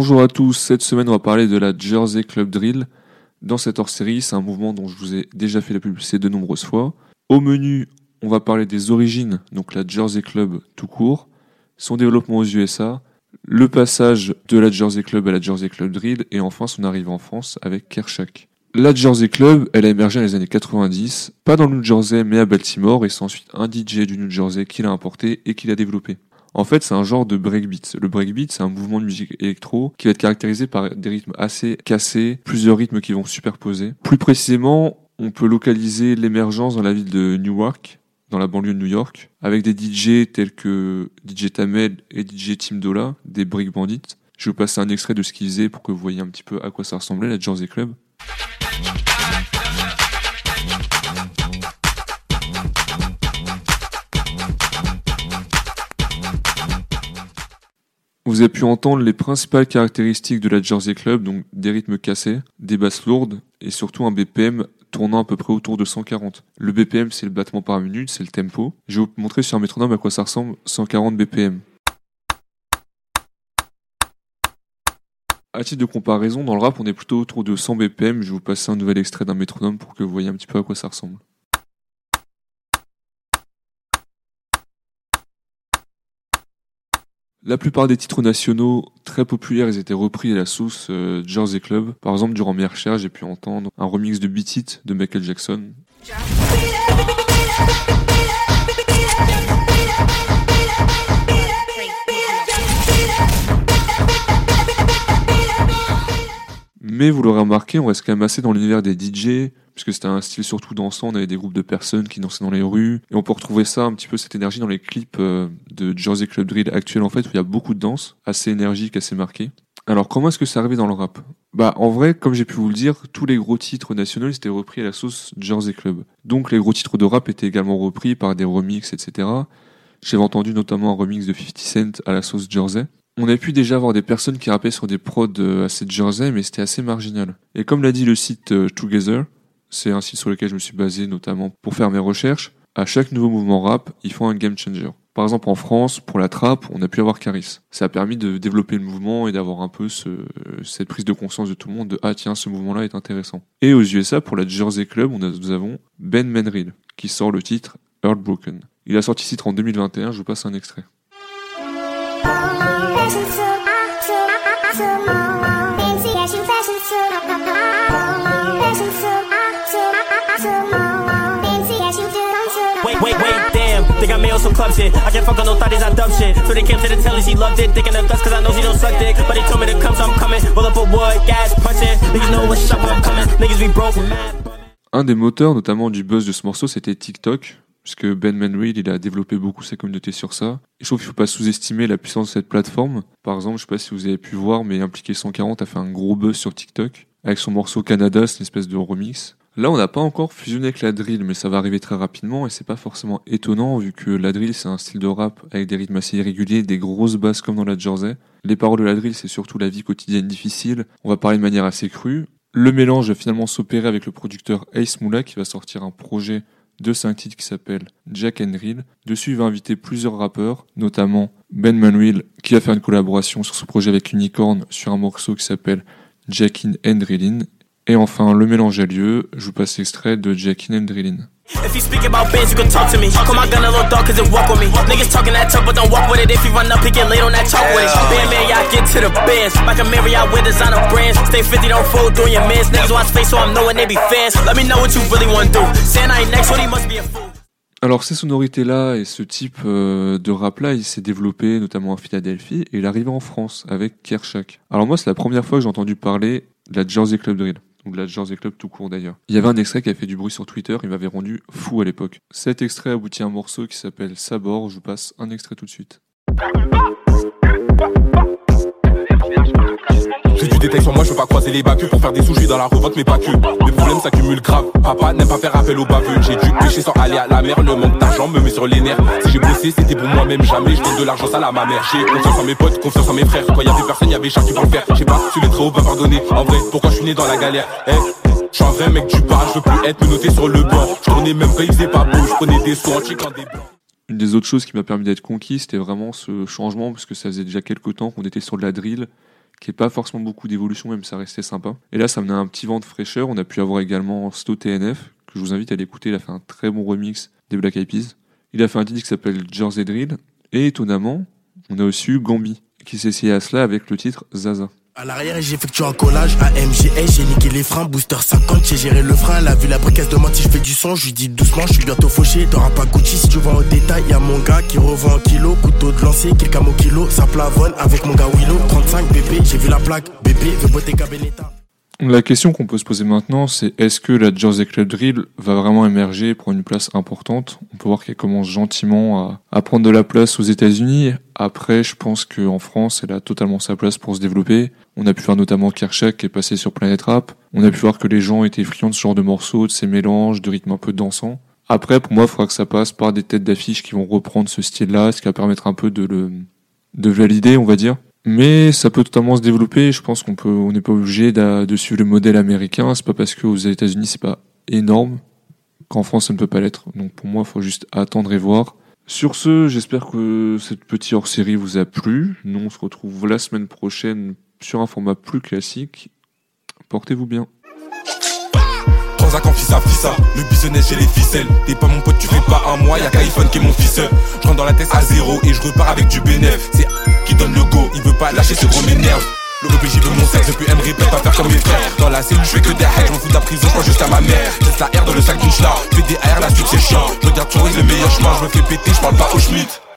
Bonjour à tous, cette semaine on va parler de la Jersey Club Drill. Dans cette hors-série, c'est un mouvement dont je vous ai déjà fait la publicité de nombreuses fois. Au menu, on va parler des origines, donc la Jersey Club tout court, son développement aux USA, le passage de la Jersey Club à la Jersey Club Drill et enfin son arrivée en France avec Kershak. La Jersey Club, elle a émergé dans les années 90, pas dans le New Jersey mais à Baltimore et c'est ensuite un DJ du New Jersey qui l'a importé et qui l'a développé. En fait, c'est un genre de breakbeat. Le breakbeat, c'est un mouvement de musique électro qui va être caractérisé par des rythmes assez cassés, plusieurs rythmes qui vont superposer. Plus précisément, on peut localiser l'émergence dans la ville de Newark, dans la banlieue de New York, avec des DJ tels que DJ Tamel et DJ Tim Dola, des break bandits. Je vais vous passer un extrait de ce qu'ils faisaient pour que vous voyez un petit peu à quoi ça ressemblait, la Jersey Club. Vous avez pu entendre les principales caractéristiques de la Jersey Club, donc des rythmes cassés, des basses lourdes et surtout un BPM tournant à peu près autour de 140. Le BPM, c'est le battement par minute, c'est le tempo. Je vais vous montrer sur un métronome à quoi ça ressemble 140 BPM. À titre de comparaison, dans le rap, on est plutôt autour de 100 BPM. Je vais vous passer un nouvel extrait d'un métronome pour que vous voyez un petit peu à quoi ça ressemble. La plupart des titres nationaux très populaires, étaient repris à la sauce euh, Jersey Club. Par exemple, durant mes recherches, j'ai pu entendre un remix de Beat It de Michael Jackson. Mais vous l'aurez remarqué, on reste quand même assez dans l'univers des DJ, puisque c'était un style surtout dansant, on avait des groupes de personnes qui dansaient dans les rues, et on peut retrouver ça, un petit peu cette énergie dans les clips euh, de Jersey Club Drill actuel en fait, où il y a beaucoup de danse, assez énergique, assez marqué. Alors comment est-ce que c'est arrivé dans le rap? Bah en vrai, comme j'ai pu vous le dire, tous les gros titres nationaux étaient repris à la sauce Jersey Club. Donc les gros titres de rap étaient également repris par des remixes, etc. J'avais entendu notamment un remix de 50 Cent à la sauce Jersey. On a pu déjà avoir des personnes qui rappaient sur des prods euh, assez Jersey, mais c'était assez marginal. Et comme l'a dit le site euh, Together, c'est un site sur lequel je me suis basé notamment pour faire mes recherches, à chaque nouveau mouvement rap, ils font un game changer. Par exemple, en France, pour la trappe, on a pu avoir Caris. Ça a permis de développer le mouvement et d'avoir un peu ce, cette prise de conscience de tout le monde de ah tiens, ce mouvement-là est intéressant. Et aux USA, pour la Jersey Club, on a, nous avons Ben Menrill qui sort le titre Heartbroken. Il a sorti ce titre en 2021, je vous passe un extrait. Wait, wait, damn. Think I made some club shit. I can't fuck on no thotties, I dumb shit. So they came to the telly, she loved it. Thinking of dust, cause I know she don't suck dick. But they told me to come, so I'm coming. Roll up a wood, gas, punching. Niggas know what's up, I'm coming. Niggas be broke. Un des moteurs, notamment du buzz de ce morceau, c'était TikTok, puisque Ben Manreed, il a développé beaucoup sa communauté sur ça. Et je trouve qu'il faut pas sous-estimer la puissance de cette plateforme. Par exemple, je sais pas si vous avez pu voir, mais Impliqué 140 a fait un gros buzz sur TikTok, avec son morceau Canada, c'est une espèce de remix. Là, on n'a pas encore fusionné avec la drill, mais ça va arriver très rapidement et c'est pas forcément étonnant vu que la drill c'est un style de rap avec des rythmes assez irréguliers, des grosses basses comme dans la Jersey. Les paroles de la drill c'est surtout la vie quotidienne difficile. On va parler de manière assez crue. Le mélange va finalement s'opérer avec le producteur Ace Moula qui va sortir un projet de 5 titres qui s'appelle Jack and Drill. Dessus, il va inviter plusieurs rappeurs, notamment Ben Manuel qui va faire une collaboration sur ce projet avec Unicorn sur un morceau qui s'appelle Jackin and Drillin et enfin, le mélange a lieu. Je vous passe l'extrait de Jackin and Drillin. If you speak about bands, you can talk to me. Call my gun a little dog, cause it walk with me. Niggas talking that tough, but don't walk with it. If you run up, he get laid on that chalk with it. Band man, y'all get to the bands. Like a Marriott with designer brands. Stay 50, don't fold doing your mans. Niggas watch face, so I'm knowing they be fans. Let me know what you really want to do. Saying I ain't next, what he must be a fool. Alors ces sonorités-là et ce type euh, de rap-là, il s'est développé notamment à Philadelphie et il est arrivé en France avec Kershak. Alors moi, c'est la première fois que j'ai entendu parler de la Jersey Club Drill de la Jersey Club tout court d'ailleurs. Il y avait un extrait qui avait fait du bruit sur Twitter, il m'avait rendu fou à l'époque. Cet extrait aboutit à un morceau qui s'appelle Sabor, je vous passe un extrait tout de suite. J'ai du détail sur moi, je veux pas croiser les bacus pour faire des sous, je suis dans la revolte mais pas que. Les problèmes s'accumulent grave. Papa n'aime pas faire appel aux baveux. J'ai dû pêcher sans aller à la mer. Le manque d'argent me met sur les nerfs. Si j'ai bossé, c'était pour moi-même. Jamais je donne de l'argent sale à ma mère. J'ai confiance en mes potes, confiance en mes frères. Quand y avait personne, y avait Charles pour le faire. J'ai pas les très haut, pas pardonner. En vrai, pourquoi je suis né dans la galère? Eh, je suis un vrai mec du bar, je veux plus être noté sur le banc. Je tournais même quand il faisait pas beau, je prenais des soins, quand des blancs. Une des autres choses qui m'a permis d'être conquis, c'était vraiment ce changement, parce que ça faisait déjà quelques temps qu'on était sur de la drill, qui est pas forcément beaucoup d'évolution, même ça restait sympa. Et là, ça menait un petit vent de fraîcheur. On a pu avoir également Sto TNF, que je vous invite à l'écouter. Il a fait un très bon remix des Black Eyed Peas. Il a fait un titre qui s'appelle Jersey Drill. Et étonnamment, on a aussi eu Gambi, qui s'est essayé à cela avec le titre Zaza. À l'arrière, j'effectue un collage à MGS, j'ai niqué les freins, booster 50, j'ai géré le frein, la vue la briquette demande si je fais du son, je lui dis doucement, je suis bientôt fauché, t'auras pas Gucci si tu vends au détail, y'a mon gars qui revend en kilo, couteau de lancer, quelques mots kilo, ça plavonne avec mon gars Willow, 35 bébé, j'ai vu la plaque, bébé, veut Bottega Benetta. La question qu'on peut se poser maintenant, c'est est-ce que la Jersey Club Drill va vraiment émerger pour une place importante? On peut voir qu'elle commence gentiment à, à, prendre de la place aux États-Unis. Après, je pense qu'en France, elle a totalement sa place pour se développer. On a pu voir notamment Kershak qui est passé sur Planet Rap. On a pu voir que les gens étaient friands de ce genre de morceaux, de ces mélanges, de rythmes un peu dansants. Après, pour moi, il faudra que ça passe par des têtes d'affiche qui vont reprendre ce style-là, ce qui va permettre un peu de le de valider, on va dire. Mais ça peut totalement se développer. Je pense qu'on peut, on n'est pas obligé de, suivre le modèle américain. C'est pas parce qu'aux États-Unis c'est pas énorme qu'en France ça ne peut pas l'être. Donc pour moi, il faut juste attendre et voir. Sur ce, j'espère que cette petite hors-série vous a plu. Nous, on se retrouve la semaine prochaine sur un format plus classique. Portez-vous bien. Je rentre dans la tête à zéro et je repars avec du. C'est qui donne le il veut pas lâcher ce gros m'énerve. Le j'y veut mon sexe, depuis me répète pas faire comme mes frères. Dans la cellule je fais que des hacks, je m'en fous de la prison, je crois juste à ma mère. Laisse la R dans le sac d'une schla, fais des AR, la suite c'est chiant. Je regarde sur le meilleur chemin, je me fais péter, je parle pas au Schmitt